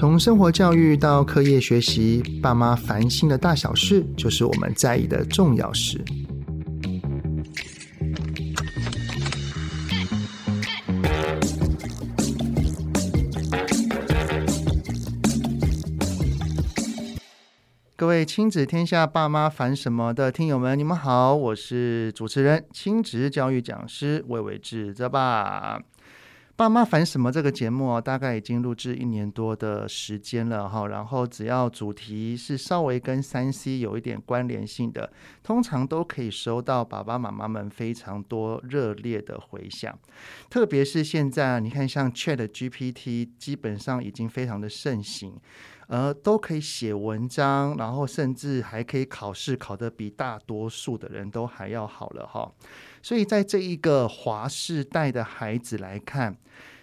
从生活教育到课业学习，爸妈烦心的大小事，就是我们在意的重要事。各位亲子天下爸妈烦什么的听友们，你们好，我是主持人、亲职教育讲师魏伟志泽爸。爸妈烦什么？这个节目大概已经录制一年多的时间了哈。然后只要主题是稍微跟三 C 有一点关联性的，通常都可以收到爸爸妈妈们非常多热烈的回响。特别是现在啊，你看像 Chat GPT，基本上已经非常的盛行，呃，都可以写文章，然后甚至还可以考试，考得比大多数的人都还要好了哈。所以，在这一个华世代的孩子来看，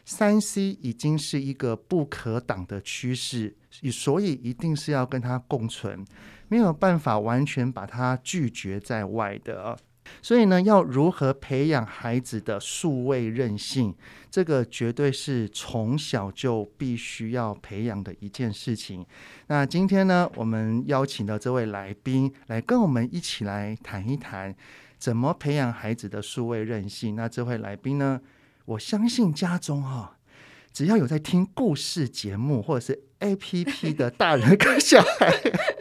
三 C 已经是一个不可挡的趋势，所以一定是要跟它共存，没有办法完全把它拒绝在外的。所以呢，要如何培养孩子的数位韧性，这个绝对是从小就必须要培养的一件事情。那今天呢，我们邀请的这位来宾来跟我们一起来谈一谈。怎么培养孩子的数位韧性？那这位来宾呢？我相信家中哈、只要有在听故事节目或者是 APP 的大人跟小孩。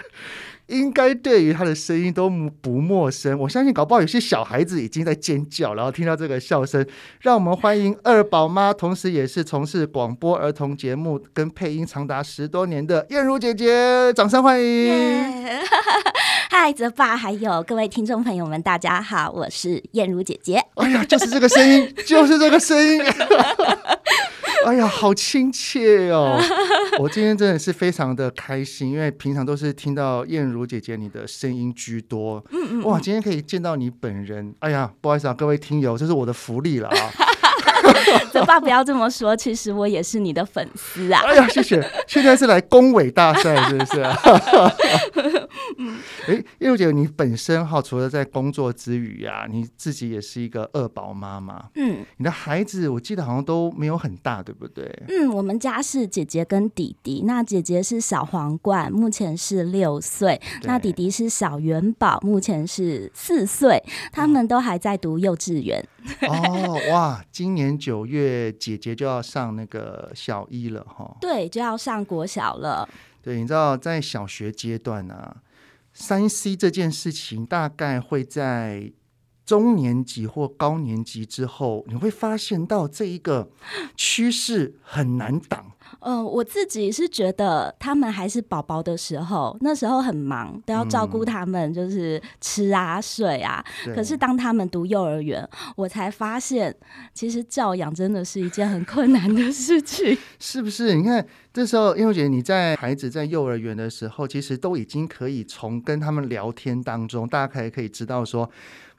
应该对于他的声音都不陌生，我相信搞不好有些小孩子已经在尖叫，然后听到这个笑声，让我们欢迎二宝妈，同时也是从事广播儿童节目跟配音长达十多年的燕如姐姐，掌声欢迎！嗨，泽爸，还有各位听众朋友们，大家好，我是燕如姐姐。哎呀，就是这个声音，就是这个声音。哎呀，好亲切哦！我今天真的是非常的开心，因为平常都是听到燕如姐姐你的声音居多。嗯嗯，哇，今天可以见到你本人，哎呀，不好意思啊，各位听友，这是我的福利了啊！泽爸不要这么说，其实我也是你的粉丝啊！哎呀，谢谢！现在是来恭维大赛，是不是？啊哎，叶茹姐，你本身哈，除了在工作之余呀，你自己也是一个二宝妈妈。嗯，你的孩子我记得好像都没有很大，对不对？嗯，我们家是姐姐跟弟弟，那姐姐是小皇冠，目前是六岁；那弟弟是小元宝，目前是四岁。他们都还在读幼稚园。哦，哇，今年九月姐姐就要上那个小一了哈。对，就要上国小了。对，你知道在小学阶段呢、啊，三 C 这件事情大概会在中年级或高年级之后，你会发现到这一个趋势很难挡。嗯、呃，我自己是觉得他们还是宝宝的时候，那时候很忙，都要照顾他们，就是吃啊、睡啊。嗯、可是当他们读幼儿园，我才发现，其实教养真的是一件很困难的事情，是不是？你看这时候，因为我觉得你在孩子在幼儿园的时候，其实都已经可以从跟他们聊天当中，大家可以可以知道说。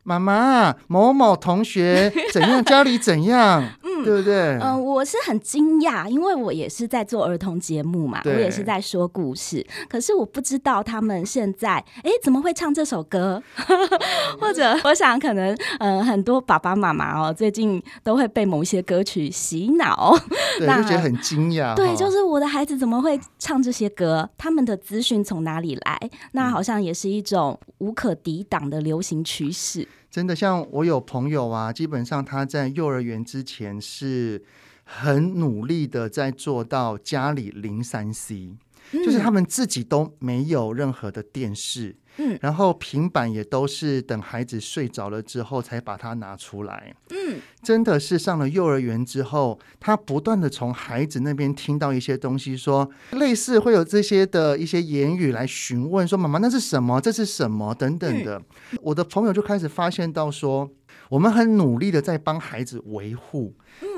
妈妈，某某同学 怎样？家里怎样？嗯，对不对？嗯、呃，我是很惊讶，因为我也是在做儿童节目嘛，我也是在说故事。可是我不知道他们现在，哎，怎么会唱这首歌？或者，我想可能，呃，很多爸爸妈妈哦，最近都会被某些歌曲洗脑，对，那就觉得很惊讶。对，就是我的孩子怎么会唱这些歌？他们的资讯从哪里来？那好像也是一种无可抵挡的流行趋势。真的，像我有朋友啊，基本上他在幼儿园之前是很努力的在做到家里零三 C，嗯，就是他们自己都没有任何的电视。嗯，然后平板也都是等孩子睡着了之后才把它拿出来。嗯，真的是上了幼儿园之后，他不断的从孩子那边听到一些东西说，说类似会有这些的一些言语来询问，说妈妈那是什么？这是什么？等等的。嗯，我的朋友就开始发现到说，我们很努力的在帮孩子维护。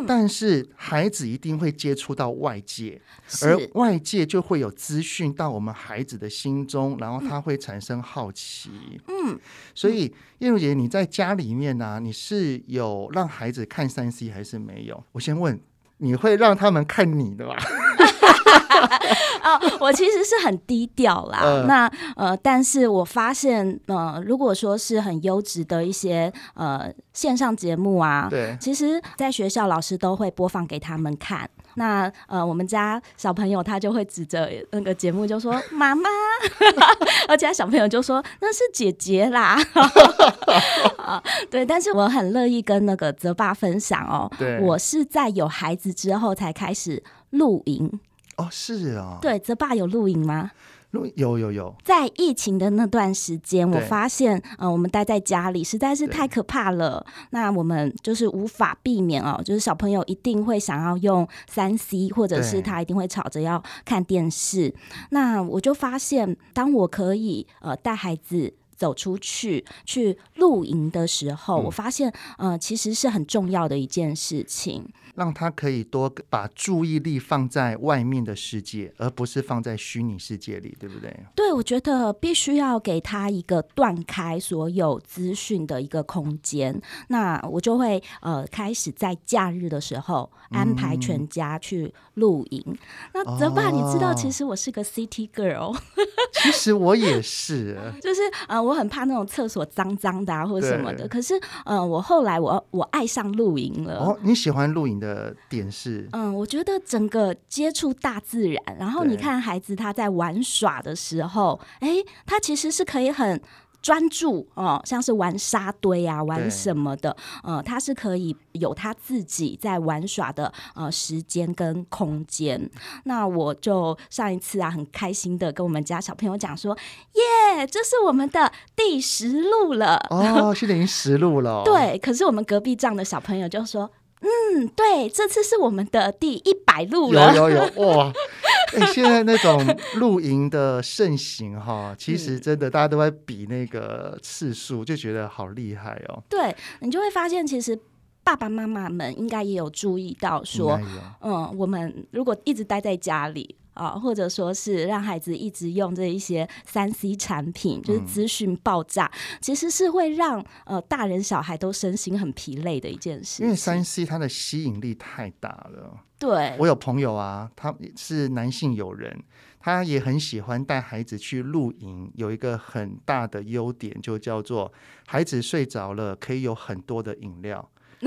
但是孩子一定会接触到外界，而外界就会有资讯到我们孩子的心中，然后他会产生好奇。嗯，所以燕如姐，你在家里面呢、啊，你是有让孩子看三 C 还是没有？我先问，你会让他们看你的吧？哦，我其实是很低调啦。呃那呃，但是我发现，呃，如果说是很优质的一些呃线上节目啊，对，其实在学校老师都会播放给他们看。那呃，我们家小朋友他就会指着那个节目就说“妈妈”，而且小朋友就说那是姐姐啦。啊，对，但是我很乐意跟那个泽爸分享哦。对，我是在有孩子之后才开始露营。哦，是啊、哦。对，泽爸有露营吗？有有有，在疫情的那段时间，我发现，呃，我们待在家里实在是太可怕了。那我们就是无法避免哦，就是小朋友一定会想要用三 C，或者是他一定会吵着要看电视。那我就发现，当我可以呃带孩子走出去去露营的时候，嗯，我发现呃其实是很重要的一件事情。让他可以多把注意力放在外面的世界，而不是放在虚拟世界里，对不对？对，我觉得必须要给他一个断开所有资讯的一个空间。那我就会呃开始在假日的时候安排全家去露营。嗯、那泽爸，你知道其实我是个 City Girl，其实我也是，就是呃我很怕那种厕所脏脏的啊或者什么的。可是呃我后来我我爱上露营了。哦，你喜欢露营的？的点是，嗯，我觉得整个接触大自然，然后你看孩子他在玩耍的时候，哎，他其实是可以很专注哦，像是玩沙堆啊，玩什么的，呃，他是可以有他自己在玩耍的呃时间跟空间。那我就上一次啊，很开心的跟我们家小朋友讲说，耶，这是我们的第十路了哦，现在已经十路了。对，可是我们隔壁站的小朋友就说。嗯，对，这次是我们的第一百路了。有有有哇！哎、欸，现在那种露营的盛行哈，其实真的大家都在比那个次数，就觉得好厉害哦。对，你就会发现，其实爸爸妈妈们应该也有注意到说，嗯，我们如果一直待在家里。啊，或者说是让孩子一直用这一些三 C 产品，就是资讯爆炸，嗯，其实是会让呃大人小孩都身心很疲累的一件事。因为三 C 它的吸引力太大了。对，我有朋友啊，他是男性友人，他也很喜欢带孩子去露营，有一个很大的优点，就叫做孩子睡着了，可以有很多的饮料。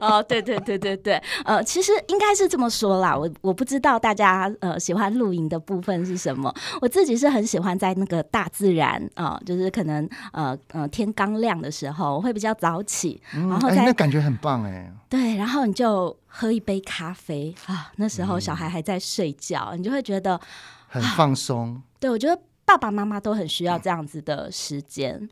哦，对对对对对，呃，其实应该是这么说啦，我我不知道大家呃喜欢露营的部分是什么，我自己是很喜欢在那个大自然啊、呃，就是可能呃呃天刚亮的时候，我会比较早起，嗯、然后那感觉很棒哎，对，然后你就喝一杯咖啡啊，那时候小孩还在睡觉，嗯、你就会觉得很放松。对，我觉得爸爸妈妈都很需要这样子的时间。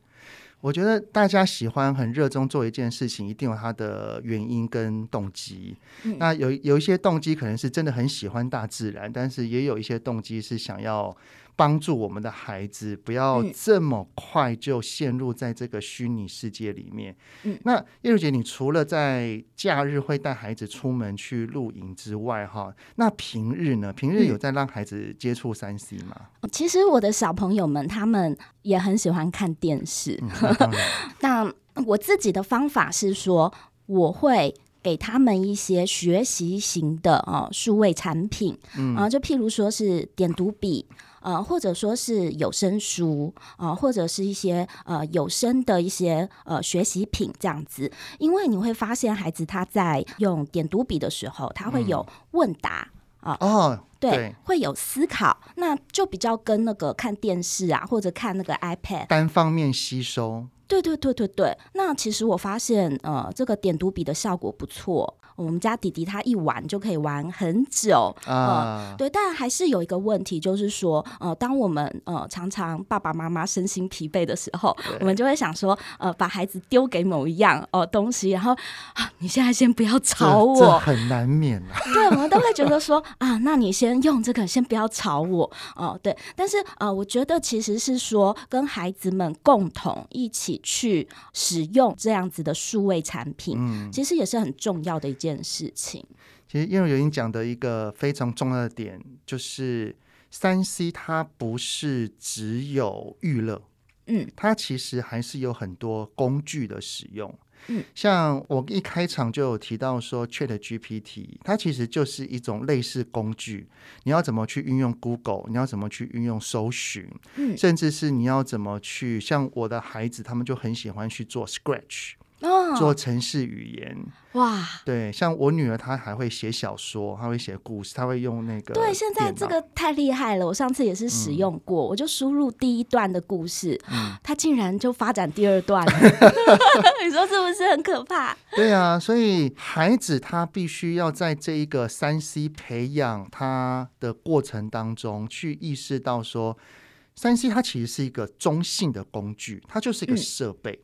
嗯我觉得大家喜欢很热衷做一件事情，一定有它的原因跟动机。嗯、那有有一些动机可能是真的很喜欢大自然，但是也有一些动机是想要。帮助我们的孩子不要这么快就陷入在这个虚拟世界里面。嗯，那叶如姐，你除了在假日会带孩子出门去露营之外，哈，那平日呢？平日有在让孩子接触三 C 吗？嗯，其实我的小朋友们他们也很喜欢看电视。嗯，那。那我自己的方法是说，我会。给他们一些学习型的哦数位产品，嗯，啊，就譬如说是点读笔，呃，或者说是有声书，啊，或者是一些呃有声的一些呃学习品这样子。因为你会发现，孩子他在用点读笔的时候，他会有问答啊，哦，对，会有思考，那就比较跟那个看电视啊，或者看那个 iPad 单方面吸收。对对对对对，那其实我发现，呃，这个点读笔的效果不错。我们家弟弟他一玩就可以玩很久啊、呃，对，但还是有一个问题，就是说，呃，当我们呃常常爸爸妈妈身心疲惫的时候，我们就会想说，呃，把孩子丢给某一样哦、呃、东西，然后啊，你现在先不要吵我，很难免啊。对，我们都会觉得说啊，那你先用这个，先不要吵我哦、呃。对，但是呃，我觉得其实是说跟孩子们共同一起去使用这样子的数位产品，嗯，其实也是很重要的一件。件事情，其实叶如有讲的一个非常重要的点，就是三 C 它不是只有娱乐，嗯，它其实还是有很多工具的使用，嗯，像我一开场就有提到说，ChatGPT 它其实就是一种类似工具，你要怎么去运用 Google，你要怎么去运用搜寻，嗯，甚至是你要怎么去，像我的孩子他们就很喜欢去做 Scratch。哦，做城市语言。哇，对，像我女儿她还会写小说，她会写故事，她会用那个。对，现在这个太厉害了。我上次也是使用过，嗯、我就输入第一段的故事，嗯、它竟然就发展第二段了。你说是不是很可怕？对啊，所以孩子他必须要在这一个三 C 培养他的过程当中，去意识到说，三 C 它其实是一个中性的工具，它就是一个设备。嗯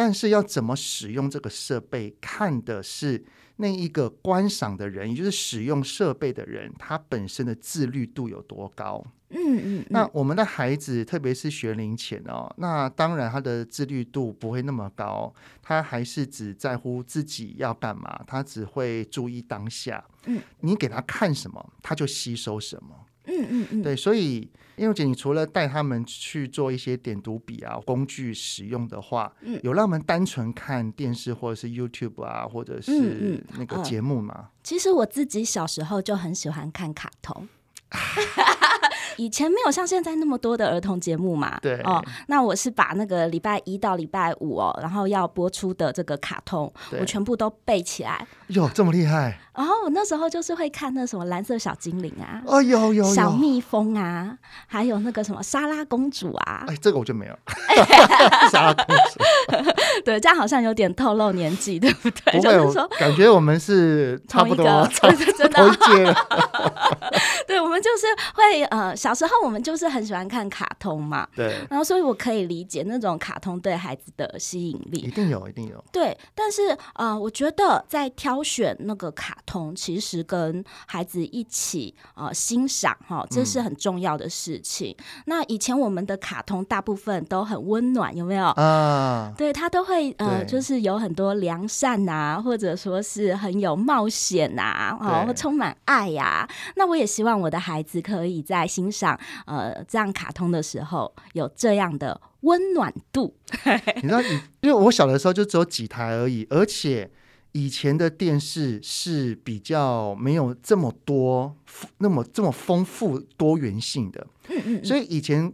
但是要怎么使用这个设备，看的是那一个观赏的人，也就是使用设备的人，他本身的自律度有多高？嗯嗯。嗯，那我们的孩子，特别是学龄前哦，那当然他的自律度不会那么高，他还是只在乎自己要干嘛，他只会注意当下。嗯，你给他看什么，他就吸收什么。嗯嗯嗯，对，所以因为姐，你除了带他们去做一些点读笔啊工具使用的话，嗯，有让他们单纯看电视或者是 YouTube 啊，或者是那个节目吗？嗯嗯呃，其实我自己小时候就很喜欢看卡通。以前没有像现在那么多的儿童节目嘛？对哦，那我是把那个礼拜一到礼拜五哦，然后要播出的这个卡通，我全部都背起来。哟，这么厉害！然后我那时候就是会看那什么蓝色小精灵啊，哦有有小蜜蜂啊，还有那个什么莎拉公主啊。哎，这个我就没有。莎拉公主，对，这样好像有点透露年纪，对不对？不会，就是说感觉我们是差不多，同一个，同一届。对，我们就是会呃，小时候我们就是很喜欢看卡通嘛，对，然后所以我可以理解那种卡通对孩子的吸引力，一定有，一定有。对，但是呃，我觉得在挑选那个卡通，其实跟孩子一起呃欣赏哈，这是很重要的事情。嗯、那以前我们的卡通大部分都很温暖，有没有啊？对，他都会呃，就是有很多良善啊，或者说是很有冒险啊，哦，会充满爱呀、啊。那我也希望我的孩子可以在欣赏呃这样卡通的时候有这样的温暖度。你知道，因为我小的时候就只有几台而已，而且以前的电视是比较没有这么多那么这么丰富多元性的。嗯嗯嗯，所以以前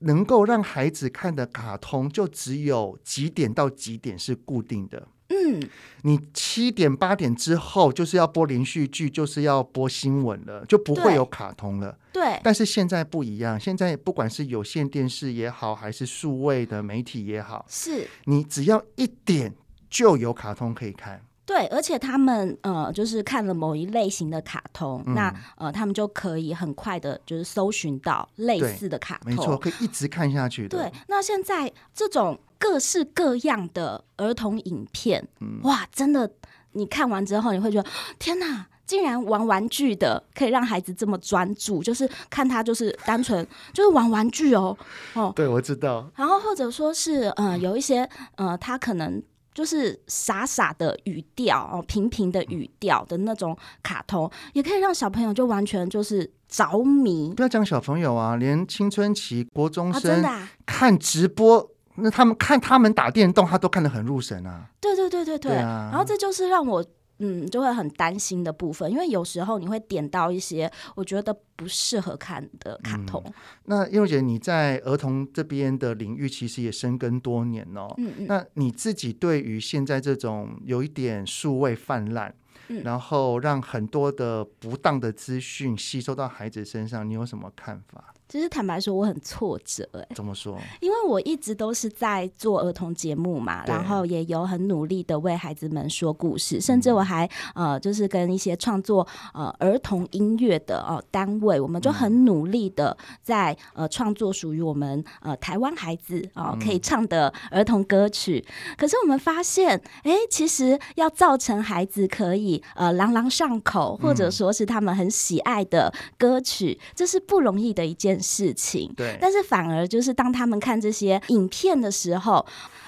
能够让孩子看的卡通就只有几点到几点是固定的。嗯，你七点八点之后就是要播连续剧，就是要播新闻了，就不会有卡通了。对，但是现在不一样，现在不管是有线电视也好，还是数位的媒体也好，是你只要一点就有卡通可以看。对，而且他们呃，就是看了某一类型的卡通，嗯、那呃，他们就可以很快的，就是搜寻到类似的卡通，没错，可以一直看下去的。对，那现在这种各式各样的儿童影片，嗯、哇，真的，你看完之后，你会觉得 天哪，竟然玩玩具的可以让孩子这么专注，就是看他就是单纯 就是玩玩具哦哦，对，我知道。然后或者说是呃，有一些呃，他可能。就是傻傻的语调哦，平平的语调的那种卡通，也可以让小朋友就完全就是着迷。不要讲小朋友啊，连青春期国中生看直播，那他们看他们打电动，他都看得很入神啊。对对对对对，对啊、然后这就是让我。嗯，就会很担心的部分，因为有时候你会点到一些我觉得不适合看的卡通。嗯、那柚姐，你在儿童这边的领域其实也深耕多年哦。嗯嗯。那你自己对于现在这种有一点数位泛滥，嗯、然后让很多的不当的资讯吸收到孩子身上，你有什么看法？其实坦白说，我很挫折哎。怎么说？因为我一直都是在做儿童节目嘛，然后也有很努力的为孩子们说故事，甚至我还呃，就是跟一些创作呃儿童音乐的哦、呃、单位，我们就很努力的在呃创作属于我们呃台湾孩子哦、呃、可以唱的儿童歌曲。嗯、可是我们发现，哎，其实要造成孩子可以呃朗朗上口，或者说是他们很喜爱的歌曲，嗯、这是不容易的一件事情，对，但是反而就是当他们看这些影片的时候，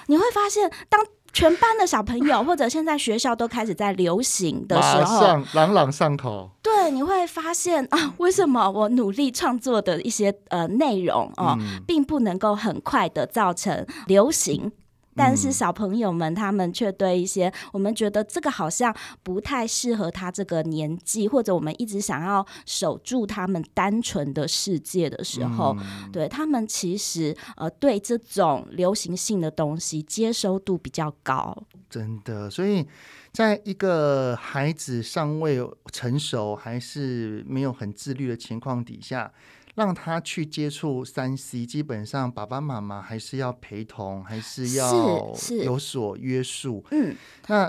你会发现，当全班的小朋友 或者现在学校都开始在流行的时候，马上朗朗上口。对，你会发现啊，为什么我努力创作的一些呃内容哦，嗯、并不能够很快的造成流行？但是小朋友们他们却对一些我们觉得这个好像不太适合他这个年纪，或者我们一直想要守住他们单纯的世界的时候，嗯、对他们其实呃对这种流行性的东西接收度比较高。真的，所以在一个孩子尚未成熟，还是没有很自律的情况底下。让他去接触三 C，基本上爸爸妈妈还是要陪同，还是要有所约束。嗯，那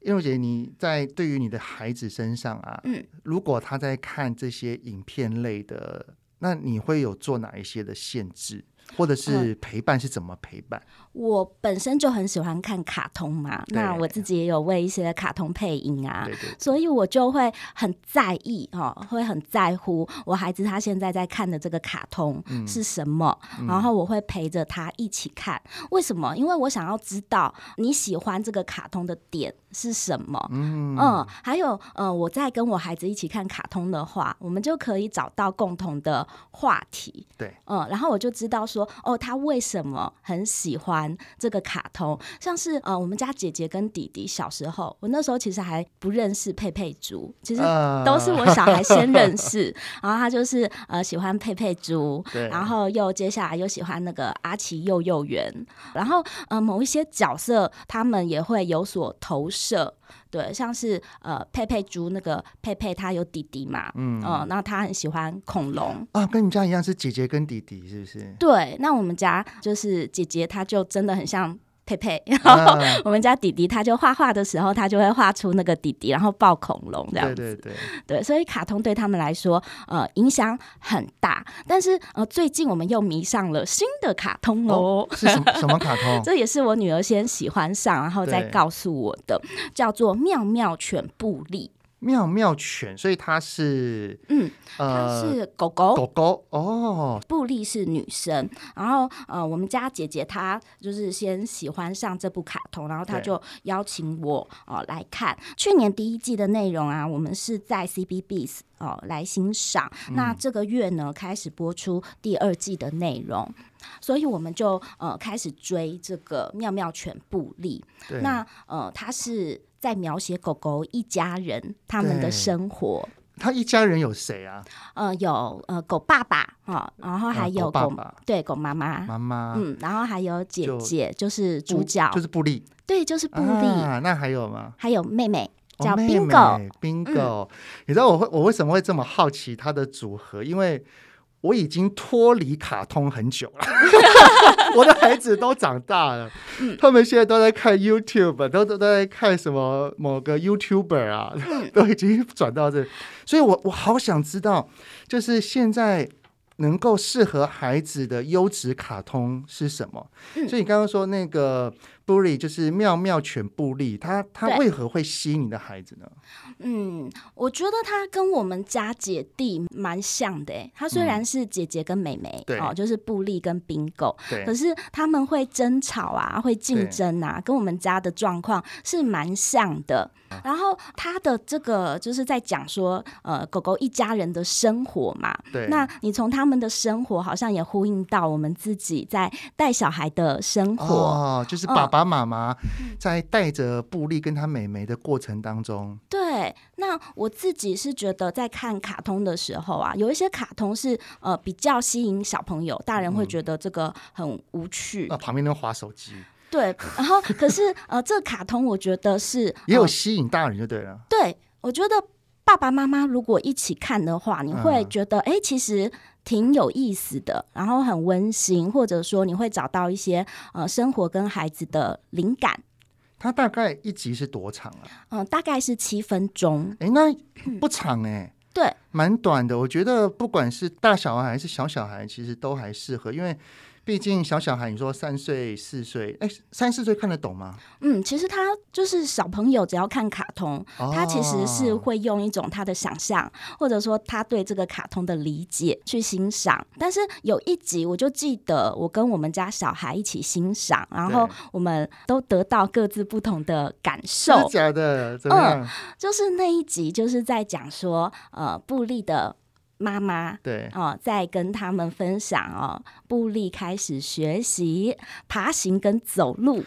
燕如姐，你在对于你的孩子身上啊，嗯，如果他在看这些影片类的，那你会有做哪一些的限制？或者是陪伴是怎么陪伴？嗯，我本身就很喜欢看卡通嘛，那我自己也有为一些卡通配音啊，对对对，所以我就会很在意哦，会很在乎我孩子他现在在看的这个卡通是什么，嗯，然后我会陪着他一起看。为什么？因为我想要知道你喜欢这个卡通的点是什么。嗯，嗯，还有呃，我在跟我孩子一起看卡通的话，我们就可以找到共同的话题。对，嗯，然后我就知道。说哦，他为什么很喜欢这个卡通？像是呃，我们家姐姐跟弟弟小时候，我那时候其实还不认识佩佩猪，其实都是我小孩先认 识。Uh、然后他就是呃喜欢佩佩猪，然后又接下来又喜欢那个阿奇幼幼园，然后呃某一些角色他们也会有所投射。对，像是呃佩佩猪那个佩佩，他有弟弟嘛，嗯，哦，那他很喜欢恐龙啊，跟你家一样是姐姐跟弟弟，是不是？对，那我们家就是姐姐，她就真的很像。佩佩，然后我们家弟弟他就画画的时候，他就会画出那个弟弟，然后抱恐龙这样子。对对对，对，所以卡通对他们来说，呃，影响很大。但是呃，最近我们又迷上了新的卡通哦，是什么 什么卡通？这也是我女儿先喜欢上，然后再告诉我的，叫做《妙妙犬布利》。妙妙犬，所以它是嗯，它是狗狗，狗狗哦。布利是女生，然后呃，我们家姐姐她就是先喜欢上这部卡通，然后她就邀请我哦、呃、来看。去年第一季的内容啊，我们是在 CBBS 哦、呃、来欣赏。嗯、那这个月呢，开始播出第二季的内容，所以我们就呃开始追这个妙妙犬布利。那呃，它是。在描写狗狗一家人他们的生活。他一家人有谁啊？呃，有呃狗爸爸哈，然后还有狗、对狗妈妈妈妈，嗯，然后还有姐姐，就，就是主角，就是布利，对，就是布利、啊。那还有吗？还有妹妹叫 Bingo，Bingo。Bingo，你知道我会我为什么会这么好奇他的组合？因为我已经脱离卡通很久了，我的孩子都长大了，嗯、他们现在都在看 YouTube，都都在看什么某个 YouTuber 啊，嗯、都已经转到这，所以我我好想知道，就是现在。能够适合孩子的优质卡通是什么？嗯、所以你刚刚说那个布利就是妙妙犬布利，它它为何会吸引你的孩子呢？嗯，我觉得它跟我们家姐弟蛮像的。它虽然是姐姐跟妹妹，哦、就是布利跟冰狗，对可是他们会争吵啊，会竞争啊，跟我们家的状况是蛮像的。然后他的这个就是在讲说，呃，狗狗一家人的生活嘛。对。那你从他们的生活，好像也呼应到我们自己在带小孩的生活。哦，就是爸爸妈妈在带着布利跟他妹妹的过程当中。嗯。对。那我自己是觉得，在看卡通的时候啊，有一些卡通是呃比较吸引小朋友，大人会觉得这个很无趣。那、嗯、旁边都划手机。对，然后可是呃，这个卡通我觉得是也有吸引大人就对了。呃、对，我觉得爸爸妈妈如果一起看的话，你会觉得哎、嗯，其实挺有意思的，然后很温馨，或者说你会找到一些呃生活跟孩子的灵感。它大概一集是多长啊？嗯、呃，大概是七分钟。哎，那不长哎、嗯。对，蛮短的。我觉得不管是大小孩还是小小孩，其实都还适合，因为。毕竟小小孩，你说三岁四岁，哎，三四岁看得懂吗？嗯，其实他就是小朋友，只要看卡通，哦、他其实是会用一种他的想象，或者说他对这个卡通的理解去欣赏。但是有一集，我就记得我跟我们家小孩一起欣赏，然后我们都得到各自不同的感受。假的？怎么样？嗯，就是那一集就是在讲说，呃，布利的妈妈对。哦，在跟他们分享哦，布利开始学习爬行跟走路。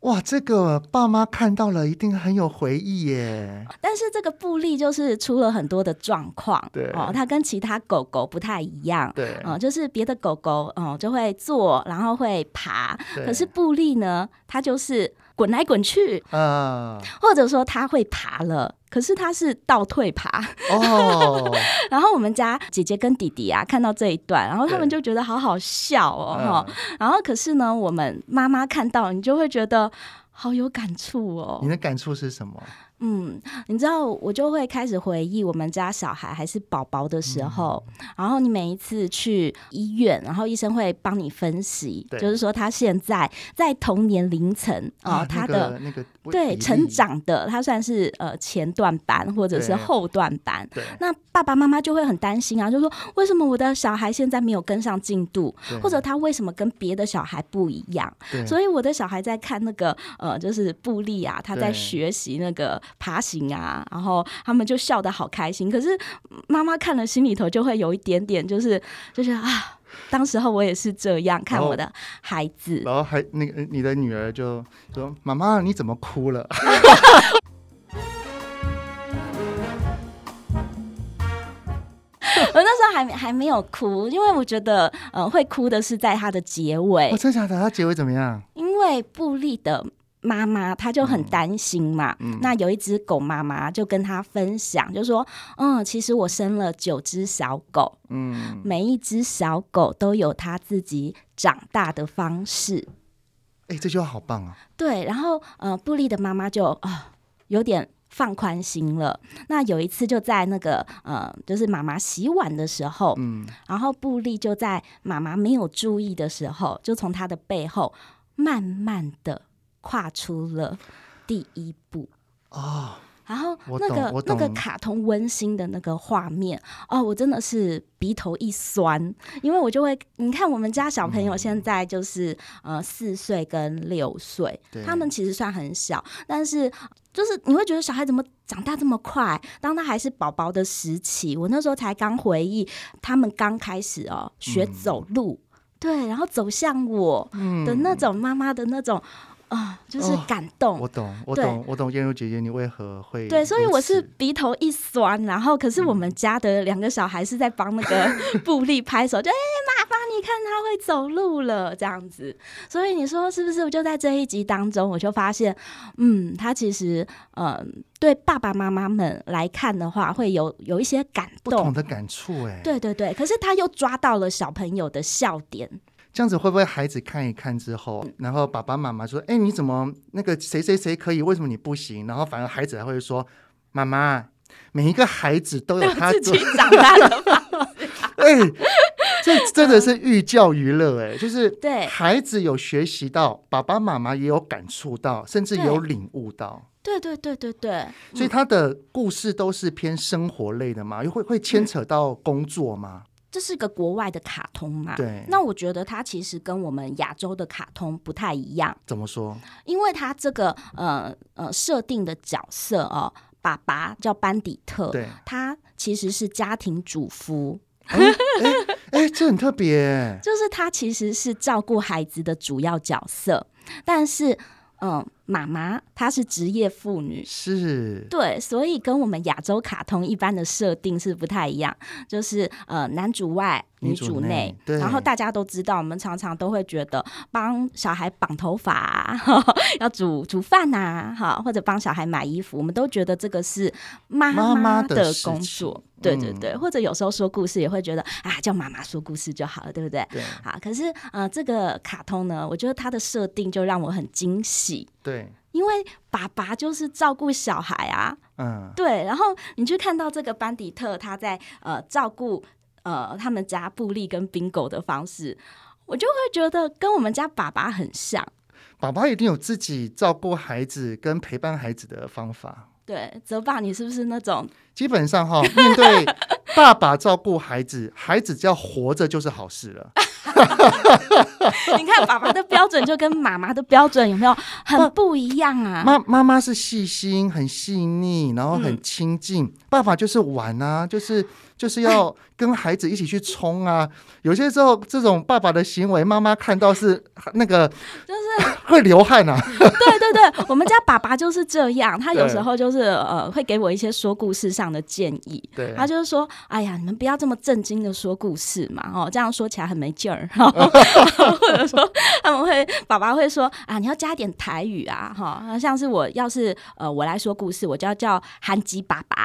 哇，这个爸妈看到了一定很有回忆耶。但是这个布利就是出了很多的状况，对。哦，它跟其他狗狗不太一样，对，哦，就是别的狗狗哦就会坐，然后会爬，可是布利呢，它就是滚来滚去啊，或者说它会爬了。可是他是倒退爬哦，然后我们家姐姐跟弟弟啊看到这一段，然后他们就觉得好好笑哦，哈、嗯，然后可是呢，我们妈妈看到你就会觉得好有感触哦。你的感触是什么？嗯，你知道，我就会开始回忆我们家小孩还是宝宝的时候，嗯、然后你每一次去医院，然后医生会帮你分析，就是说他现在在同年龄层啊，他的那个对成长的，他算是呃前段班或者是后段班。那爸爸妈妈就会很担心啊，就说为什么我的小孩现在没有跟上进度，或者他为什么跟别的小孩不一样？所以我的小孩在看那个呃，就是布利啊，他在学习那个。爬行啊，然后他们就笑得好开心。可是妈妈看了心里头就会有一点点，就是就是啊，当时候我也是这样看我的孩子。然后还那个你的女儿就说：“妈妈，你怎么哭了？” 我那时候还还没有哭，因为我觉得呃会哭的是在他的结尾。我真的假的？他结尾怎么样？因为布利的。妈妈她就很担心嘛，嗯嗯、那有一只狗妈妈就跟她分享，就说：“嗯，其实我生了九只小狗，嗯，每一只小狗都有它自己长大的方式。”哎，这句话好棒啊！对，然后呃，布利的妈妈就啊、呃、有点放宽心了。那有一次就在那个呃，就是妈妈洗碗的时候，嗯，然后布利就在妈妈没有注意的时候，就从她的背后慢慢的。跨出了第一步哦，然后那个那个卡通温馨的那个画面哦，我真的是鼻头一酸，因为我就会你看我们家小朋友现在就是、嗯、呃四岁跟六岁，他们其实算很小，但是就是你会觉得小孩怎么长大这么快？当他还是宝宝的时期，我那时候才刚回忆他们刚开始哦学走路，嗯、对，然后走向我的那种妈妈的那种。啊、哦，就是感动。哦、我懂，我懂，我懂。燕如姐姐，你为何会？对，所以我是鼻头一酸，然后可是我们家的两个小孩是在帮那个 布利拍手，就哎，妈妈，你看他会走路了，这样子。所以你说是不是？我就在这一集当中，我就发现，嗯，他其实，嗯，对爸爸妈妈们来看的话，会有有一些感动，不同的感触，哎，对对对。可是他又抓到了小朋友的笑点。这样子会不会孩子看一看之后，然后爸爸妈妈说：“哎，你怎么那个谁谁谁可以，为什么你不行？”然后反而孩子还会说：“妈妈，每一个孩子都有他自己长大的方法。”哎，这真的是寓教于乐哎，就是对孩子有学习到，爸爸妈妈也有感触到，甚至有领悟到。对对对对对，所以他的故事都是偏生活类的嘛，又会会牵扯到工作吗？这是个国外的卡通嘛？对。那我觉得它其实跟我们亚洲的卡通不太一样。怎么说？因为它这个呃呃设定的角色哦，爸爸叫班底特，对，他其实是家庭主夫。哎这很特别。就是他其实是照顾孩子的主要角色，但是。嗯，妈妈她是职业妇女，是。对，所以跟我们亚洲卡通一般的设定是不太一样，就是呃男主外女主内，然后大家都知道，我们常常都会觉得帮小孩绑头发、啊，要煮煮饭呐、啊，哈，或者帮小孩买衣服，我们都觉得这个是妈妈的工作。对对对，或者有时候说故事也会觉得啊，叫妈妈说故事就好了，对不对？对。好，可是呃，这个卡通呢，我觉得它的设定就让我很惊喜。对，因为爸爸就是照顾小孩啊。嗯。对，然后你去看到这个班迪特他在呃照顾呃他们家布利跟宾狗的方式，我就会觉得跟我们家爸爸很像。爸爸一定有自己照顾孩子跟陪伴孩子的方法。对，泽爸，你是不是那种？基本上哈，面对爸爸照顾孩子，孩子只要活着就是好事了。你看爸爸的标准就跟妈妈的标准有没有很不一样啊？妈妈妈是细心、很细腻，然后很亲近。嗯、爸爸就是玩啊，就是就是要跟孩子一起去冲啊。有些时候这种爸爸的行为，妈妈看到是 那个就是 会流汗啊。对对对，我们家爸爸就是这样，他有时候就是呃会给我一些说故事上的建议。对，他就是说，哎呀，你们不要这么正经的说故事嘛，哦，这样说起来很没劲儿。或者说他们会，爸爸会说啊，你要加点台语啊，哈，像是我要是呃我来说故事，我就要叫韩吉爸爸。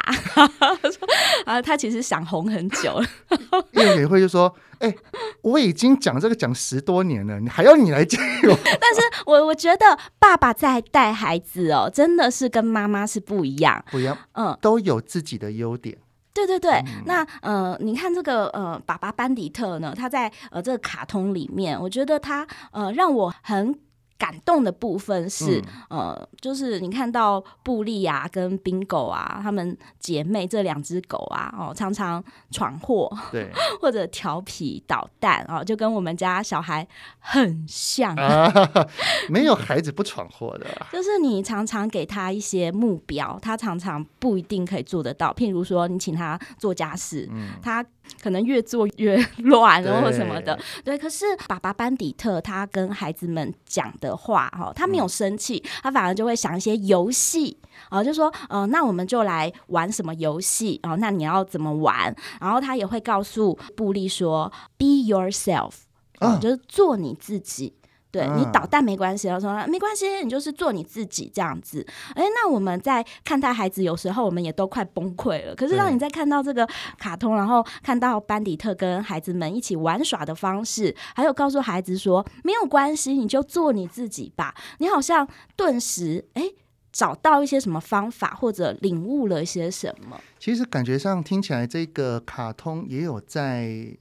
啊，他其实想红很久了。叶也会就说，哎、欸，我已经讲这个讲十多年了，你还要你来教我？但是我我觉得爸爸在带孩子哦，真的是跟妈妈是不一样，不一样，嗯，都有自己的优点。对对对，嗯、那呃，你看这个呃，爸爸班迪特呢，他在呃这个卡通里面，我觉得他呃让我很。感动的部分是，嗯、呃，就是你看到布利啊跟宾狗啊，他们姐妹这两只狗啊，哦，常常闯祸，对，或者调皮捣蛋啊、哦，就跟我们家小孩很像。啊、没有孩子不闯祸的，就是你常常给他一些目标，他常常不一定可以做得到。譬如说，你请他做家事，嗯、他。可能越做越乱，然后什么的，对，对。可是爸爸班底特他跟孩子们讲的话，哈，他没有生气，他反而就会想一些游戏，啊，就说，呃，那我们就来玩什么游戏，哦，那你要怎么玩？然后他也会告诉布利说，Be yourself，啊，就是做你自己。对，你捣蛋没关系，他说没关系，你就是做你自己这样子。哎，那我们在看待孩子，有时候我们也都快崩溃了。可是当你在看到这个卡通，然后看到班迪特跟孩子们一起玩耍的方式，还有告诉孩子说没有关系，你就做你自己吧。你好像顿时哎找到一些什么方法，或者领悟了一些什么。其实感觉上听起来，这个卡通也有在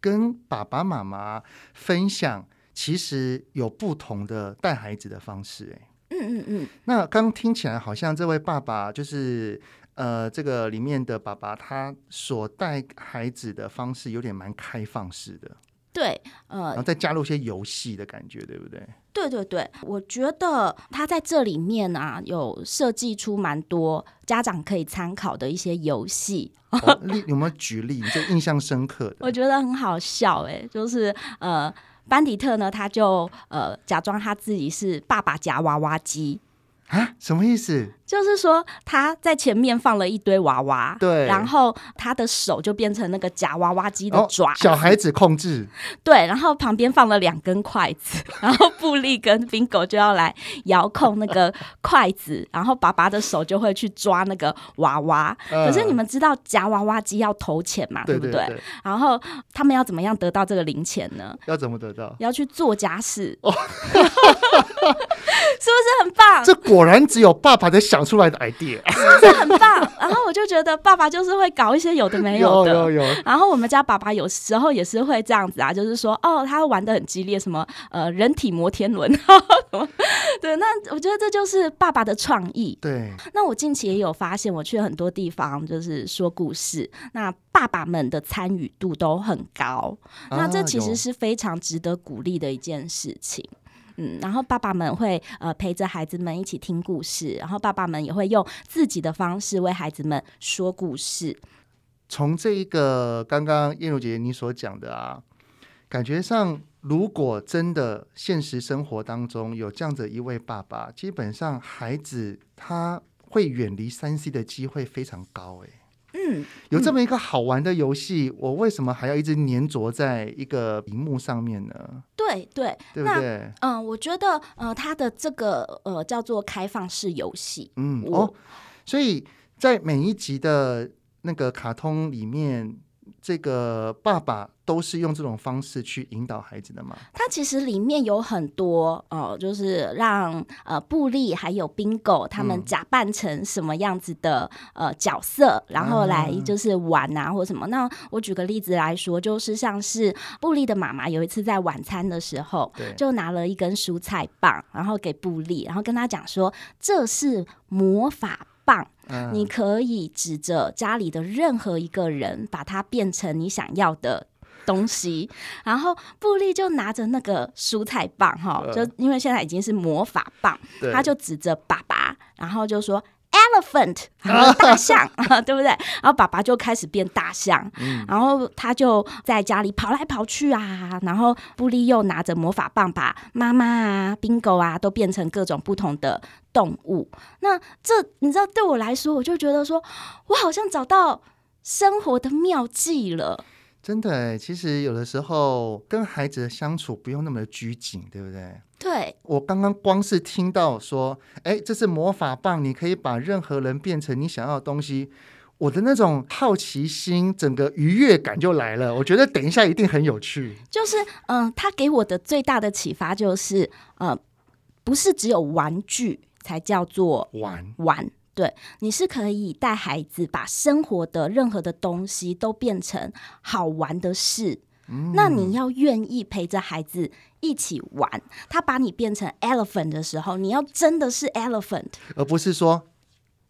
跟爸爸妈妈分享。其实有不同的带孩子的方式，哎，嗯嗯嗯。那刚听起来好像这位爸爸就是，呃，这个里面的爸爸，他所带孩子的方式有点蛮开放式的，对，呃，然后再加入一些游戏的感觉，对不对？对对对，我觉得他在这里面啊，有设计出蛮多家长可以参考的一些游戏。哦，有没有举例？你这印象深刻的？我觉得很好笑，哎，就是呃。班迪特呢，他就呃假装他自己是爸爸夹娃娃机。啊，什么意思？就是说他在前面放了一堆娃娃，对，然后他的手就变成那个夹娃娃机的爪，小孩子控制，对，然后旁边放了两根筷子，然后布利跟 Bingo 就要来遥控那个筷子，然后爸爸的手就会去抓那个娃娃。可是你们知道夹娃娃机要投钱嘛，对不对？然后他们要怎么样得到这个零钱呢？要怎么得到？要去做家事，是不是很棒？这果然只有爸爸才想。出来的 idea 是不是很棒？然后我就觉得爸爸就是会搞一些有的没有的。有有有。然后我们家爸爸有时候也是会这样子啊，就是说哦，他玩的很激烈，什么呃人体摩天轮，对，那我觉得这就是爸爸的创意。对。那我近期也有发现，我去很多地方就是说故事，那爸爸们的参与度都很高，那这其实是非常值得鼓励的一件事情。嗯，然后爸爸们会呃陪着孩子们一起听故事，然后爸爸们也会用自己的方式为孩子们说故事。从这一个刚刚燕如姐姐你所讲的啊，感觉上如果真的现实生活当中有这样的一位爸爸，基本上孩子他会远离三 C 的机会非常高诶。嗯，有这么一个好玩的游戏，嗯、我为什么还要一直粘着在一个荧幕上面呢？对对，对不对？嗯，我觉得呃，它的这个呃叫做开放式游戏。嗯哦，所以在每一集的那个卡通里面。这个爸爸都是用这种方式去引导孩子的吗？他其实里面有很多哦，就是让呃布利还有冰狗他们假扮成什么样子的呃角色，嗯、然后来就是玩啊或什么。那我举个例子来说，就是像是布利的妈妈有一次在晚餐的时候，对就拿了一根蔬菜棒，然后给布利，然后跟他讲说这是魔法棒。你可以指着家里的任何一个人，把它变成你想要的东西，然后布利就拿着那个蔬菜棒哈，就因为现在已经是魔法棒，他就指着爸爸，然后就说。Elephant，大象，对不对？然后爸爸就开始变大象，嗯、然后他就在家里跑来跑去啊。然后布利又拿着魔法棒，把妈妈啊、Bingo 啊都变成各种不同的动物。那这你知道，对我来说，我就觉得说，我好像找到生活的妙计了。真的，其实有的时候跟孩子的相处不用那么的拘谨，对不对？对。我刚刚光是听到说，哎，这是魔法棒，你可以把任何人变成你想要的东西，我的那种好奇心，整个愉悦感就来了。我觉得等一下一定很有趣。就是，嗯、呃，他给我的最大的启发就是，呃，不是只有玩具才叫做玩玩。对，你是可以带孩子把生活的任何的东西都变成好玩的事。嗯，那你要愿意陪着孩子一起玩，他把你变成 elephant 的时候，你要真的是 elephant，而不是说。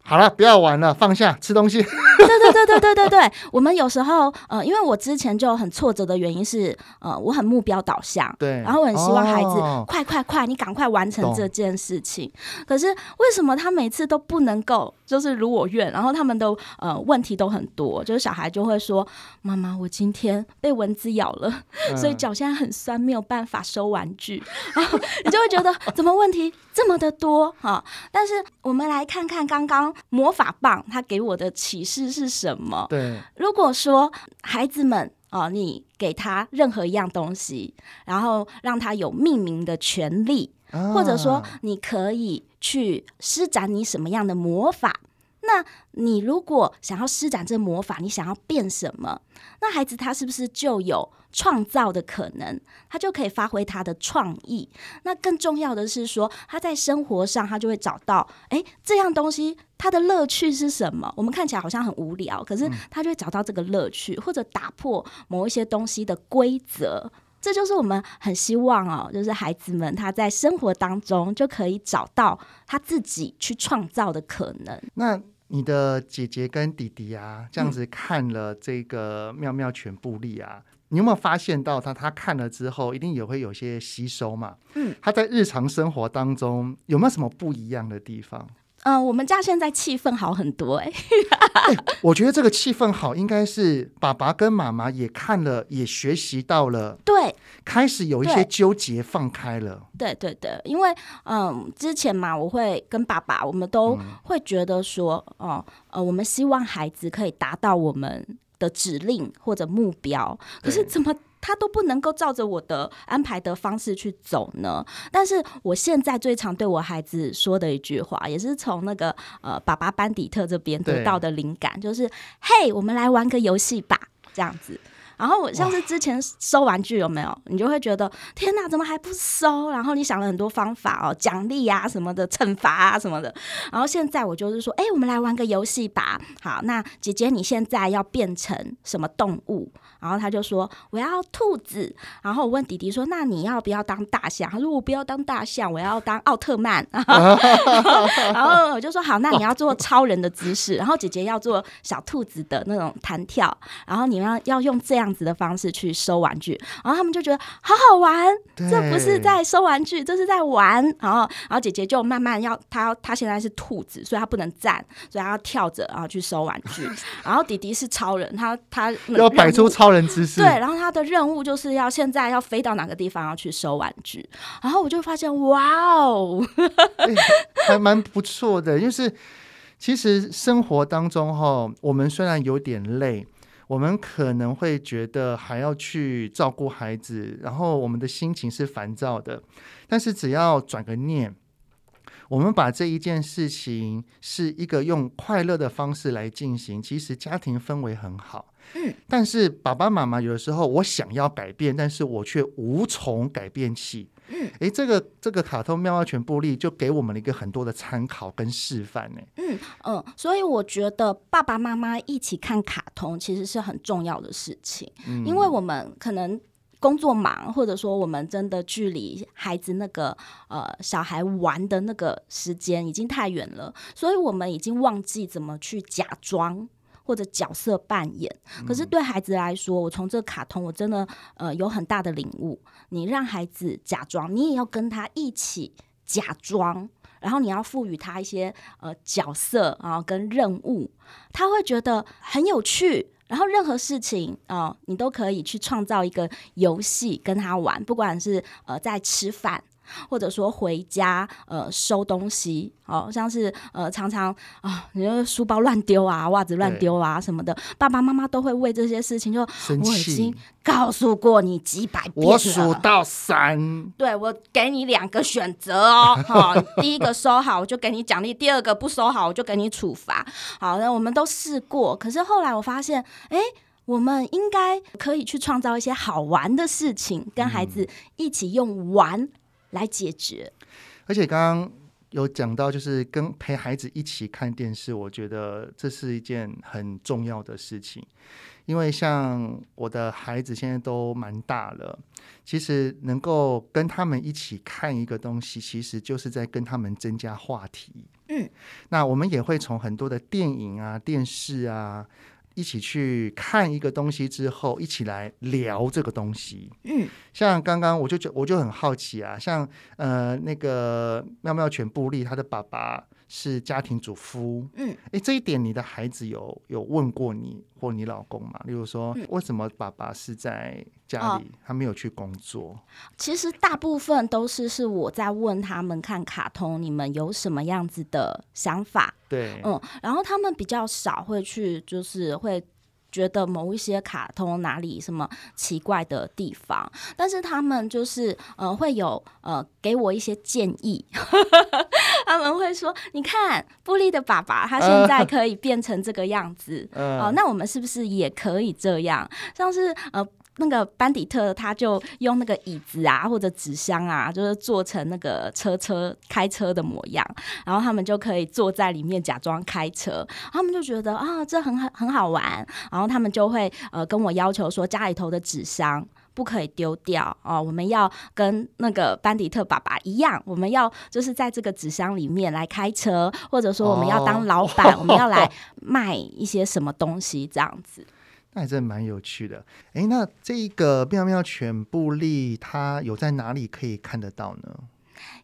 好了，不要玩了，放下吃东西。对对对对对对对，我们有时候呃，因为我之前就很挫折的原因是呃，我很目标导向，对，然后我很希望孩子快快快，你赶快完成这件事情。可是为什么他每次都不能够就是如我愿？然后他们都呃问题都很多，就是小孩就会说：“妈妈，我今天被蚊子咬了，所以脚现在很酸，没有办法收玩具。”然后你就会觉得怎么问题这么的多哈？但是我们来看看刚刚。魔法棒，它给我的启示是什么？对，如果说孩子们啊、呃，你给他任何一样东西，然后让他有命名的权利，啊、或者说你可以去施展你什么样的魔法，那你如果想要施展这魔法，你想要变什么？那孩子他是不是就有创造的可能？他就可以发挥他的创意。那更重要的是说，他在生活上他就会找到，哎，这样东西它的乐趣是什么？我们看起来好像很无聊，可是他就会找到这个乐趣，或者打破某一些东西的规则。这就是我们很希望哦，就是孩子们他在生活当中就可以找到他自己去创造的可能。那。你的姐姐跟弟弟啊，这样子看了这个妙妙犬布利啊，嗯、你有没有发现到他？他看了之后，一定也会有些吸收嘛。嗯，他在日常生活当中有没有什么不一样的地方？嗯、呃，我们家现在气氛好很多哎、欸欸。我觉得这个气氛好，应该是爸爸跟妈妈也看了，也学习到了。对，开始有一些纠结放开了。对对对，因为嗯，之前嘛，我会跟爸爸，我们都会觉得说，哦、嗯，呃，我们希望孩子可以达到我们的指令或者目标，可是怎么？他都不能够照着我的安排的方式去走呢。但是我现在最常对我孩子说的一句话，也是从那个呃爸爸班底特这边得到的灵感，就是“嘿，我们来玩个游戏吧”这样子。然后我像是之前收玩具有没有？你就会觉得天哪，怎么还不收？然后你想了很多方法哦，奖励啊什么的，惩罚啊什么的。然后现在我就是说，哎，我们来玩个游戏吧。好，那姐姐你现在要变成什么动物？然后他就说我要兔子。然后我问弟弟说，那你要不要当大象？他说我不要当大象，我要当奥特曼。然后我就说好，那你要做超人的姿势。然后姐姐要做小兔子的那种弹跳。然后你们要要用这样。样子的方式去收玩具，然后他们就觉得好好玩，这不是在收玩具，这是在玩。然后，然后姐姐就慢慢要，她要，她现在是兔子，所以她不能站，所以她要跳着，然后去收玩具。然后弟弟是超人，他他要摆出超人知识，对。然后他的任务就是要现在要飞到哪个地方要去收玩具。然后我就发现，哇哦，欸、还蛮不错的。就是其实生活当中哈，我们虽然有点累。我们可能会觉得还要去照顾孩子，然后我们的心情是烦躁的。但是只要转个念，我们把这一件事情是一个用快乐的方式来进行，其实家庭氛围很好。嗯，但是爸爸妈妈有的时候我想要改变，但是我却无从改变起。嗯，诶，这个这个卡通妙妙犬布利就给我们了一个很多的参考跟示范呢。嗯嗯，所以我觉得爸爸妈妈一起看卡通其实是很重要的事情，嗯，因为我们可能工作忙，或者说我们真的距离孩子那个呃小孩玩的那个时间已经太远了，所以我们已经忘记怎么去假装。或者角色扮演。可是对孩子来说，我从这个卡通，我真的呃有很大的领悟。你让孩子假装，你也要跟他一起假装，然后你要赋予他一些呃角色啊跟任务，他会觉得很有趣。然后任何事情啊、呃，你都可以去创造一个游戏跟他玩，不管是呃在吃饭。或者说回家呃收东西，哦，像是呃常常啊，你说书包乱丢啊，袜子乱丢啊什么的，爸爸妈妈都会为这些事情就生气。我已经告诉过你几百遍了，我数到三，对，我给你两个选择哦，好，第一个收好我就给你奖励，第二个不收好我就给你处罚。好，那我们都试过，可是后来我发现，哎，我们应该可以去创造一些好玩的事情，跟孩子一起用玩。来解决，而且刚刚有讲到，就是跟陪孩子一起看电视，我觉得这是一件很重要的事情。因为像我的孩子现在都蛮大了，其实能够跟他们一起看一个东西，其实就是在跟他们增加话题。嗯，那我们也会从很多的电影啊、电视啊。一起去看一个东西之后，一起来聊这个东西。嗯，像刚刚我就觉我就很好奇啊，像呃那个妙妙犬布利，他的爸爸是家庭主夫。嗯，哎，这一点你的孩子有有问过你或你老公吗？例如说，为什么爸爸是在家里，他没有去工作？其实大部分都是是我在问他们看卡通，你们有什么样子的想法？对，嗯，然后他们比较少会去，就是会觉得某一些卡通哪里什么奇怪的地方，但是他们就是呃会有呃给我一些建议，他们会说，你看布利的爸爸他现在可以变成这个样子，哦、呃呃，那我们是不是也可以这样？像是呃。那个班迪特他就用那个椅子啊，或者纸箱啊，就是做成那个车车开车的模样，然后他们就可以坐在里面假装开车，他们就觉得啊，这很好很好玩，然后他们就会呃跟我要求说，家里头的纸箱不可以丢掉哦，我们要跟那个班迪特爸爸一样，我们要就是在这个纸箱里面来开车，或者说我们要当老板，我们要来卖一些什么东西这样子。那还真蛮有趣的，哎，那这一个妙妙犬布利，它有在哪里可以看得到呢？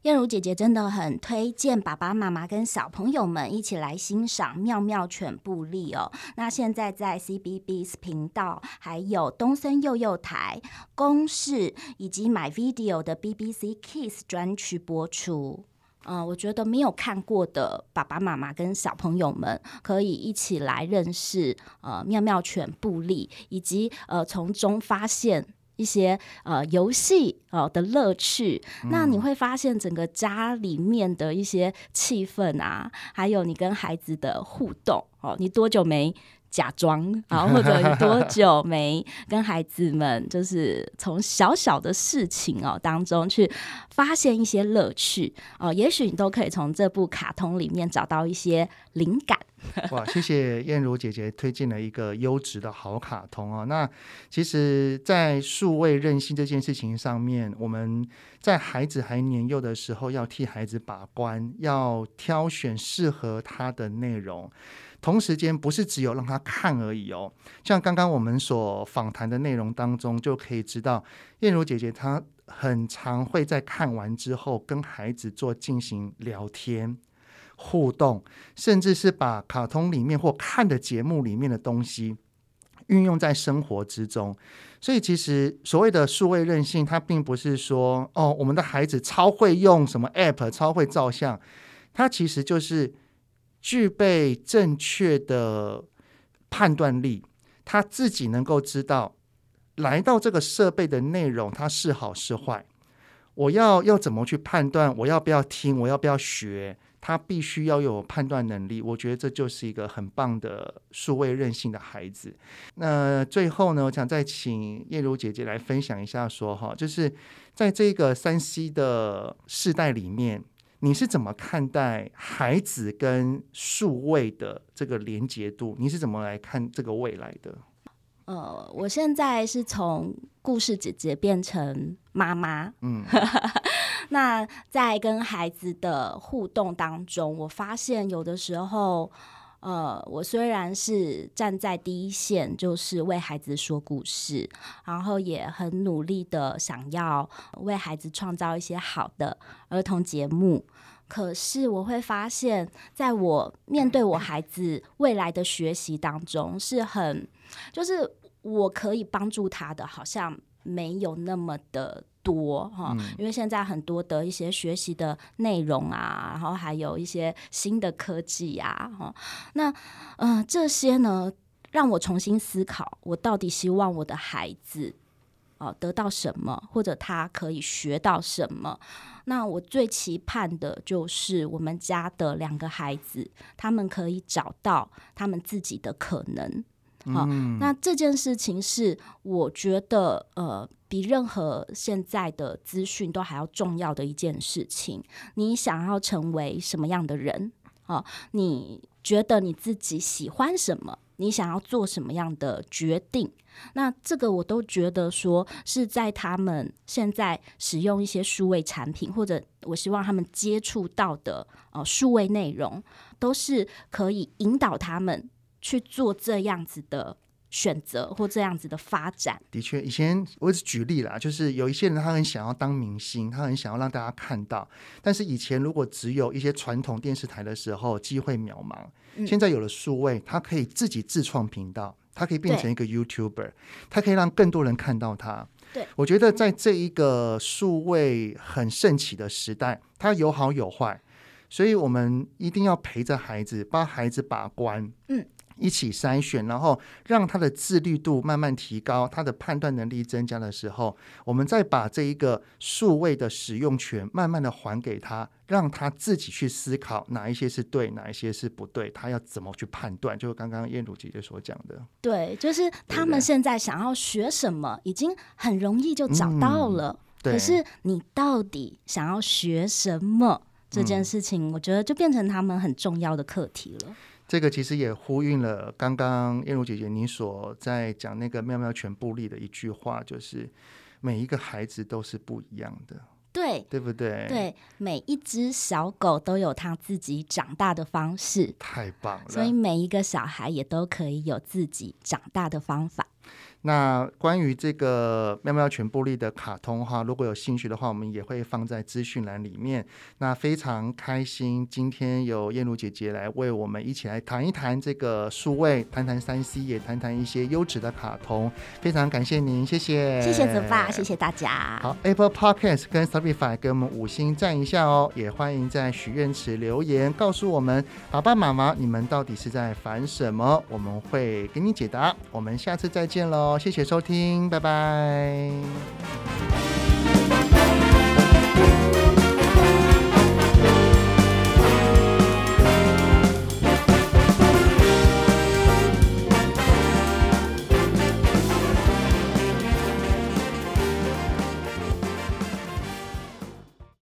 燕如姐姐真的很推荐爸爸妈妈跟小朋友们一起来欣赏妙妙犬布利哦。那现在在 CBBS 频道，还有东森幼幼台、公视以及 My Video 的 BBC Kids 专区播出。嗯、呃，我觉得没有看过的爸爸妈妈跟小朋友们可以一起来认识呃妙妙犬布利，以及呃从中发现一些呃游戏呃的乐趣。嗯。那你会发现整个家里面的一些气氛啊，还有你跟孩子的互动哦，你多久没假装啊，或者多久没跟孩子们，就是从小小的事情哦当中去发现一些乐趣哦，也许你都可以从这部卡通里面找到一些灵感。哇，谢谢燕如姐姐推荐了一个优质的好卡通哦。那其实，在数位任性这件事情上面，我们在孩子还年幼的时候，要替孩子把关，要挑选适合他的内容。同时间不是只有让他看而已哦，像刚刚我们所访谈的内容当中，就可以知道燕如姐姐她很常会在看完之后跟孩子做进行聊天互动，甚至是把卡通里面或看的节目里面的东西运用在生活之中。所以其实所谓的数位任性，它并不是说哦，我们的孩子超会用什么 App，超会照相，它其实就是。具备正确的判断力，他自己能够知道来到这个设备的内容，它是好是坏。我要要怎么去判断？我要不要听？我要不要学？他必须要有判断能力。我觉得这就是一个很棒的数位任性的孩子。那最后呢，我想再请燕如姐姐来分享一下，说哈，就是在这个三 C 的世代里面。你是怎么看待孩子跟数位的这个连结度？你是怎么来看这个未来的？呃，我现在是从故事姐姐变成妈妈，嗯，那在跟孩子的互动当中，我发现有的时候，呃，我虽然是站在第一线，就是为孩子说故事，然后也很努力的想要为孩子创造一些好的儿童节目。可是我会发现，在我面对我孩子未来的学习当中，是很，就是我可以帮助他的，好像没有那么的多哈。因为现在很多的一些学习的内容啊，然后还有一些新的科技啊，哈，那嗯、呃，这些呢，让我重新思考，我到底希望我的孩子。哦，得到什么，或者他可以学到什么？那我最期盼的就是我们家的两个孩子，他们可以找到他们自己的可能。好，嗯，那这件事情是我觉得呃，比任何现在的资讯都还要重要的一件事情。你想要成为什么样的人？哦，你觉得你自己喜欢什么？你想要做什么样的决定？那这个我都觉得说是在他们现在使用一些数位产品，或者我希望他们接触到的呃数位内容，都是可以引导他们去做这样子的选择或这样子的发展。的确，以前我只举例啦，就是有一些人他很想要当明星，他很想要让大家看到，但是以前如果只有一些传统电视台的时候，机会渺茫。嗯、现在有了数位，他可以自己自创频道。他可以变成一个 YouTuber，他可以让更多人看到他。对，我觉得在这一个数位很盛起的时代，它有好有坏，所以我们一定要陪着孩子，帮孩子把关。嗯。一起筛选，然后让他的自律度慢慢提高，他的判断能力增加的时候，我们再把这一个数位的使用权慢慢的还给他，让他自己去思考哪一些是对，哪一些是不对，他要怎么去判断。就是刚刚燕如姐姐所讲的，对，就是他们现在想要学什么，已经很容易就找到了。嗯，可是你到底想要学什么这件事情，我觉得就变成他们很重要的课题了。这个其实也呼应了刚刚燕如姐姐你所在讲那个妙妙全部力的一句话，就是每一个孩子都是不一样的，对，对不对？对，每一只小狗都有它自己长大的方式，太棒了。所以每一个小孩也都可以有自己长大的方法。那关于这个喵喵全部力的卡通哈，如果有兴趣的话，我们也会放在资讯栏里面。那非常开心，今天有燕如姐姐来为我们一起来谈一谈这个数位，谈谈三 C，也谈谈一些优质的卡通。非常感谢您，谢谢，谢谢泽爸，谢谢大家。好，Apple Podcast 跟 Spotify 给我们五星赞一下哦，也欢迎在许愿池留言告诉我们爸爸妈妈你们到底是在烦什么，我们会给你解答。我们下次再见喽。谢谢收听拜拜。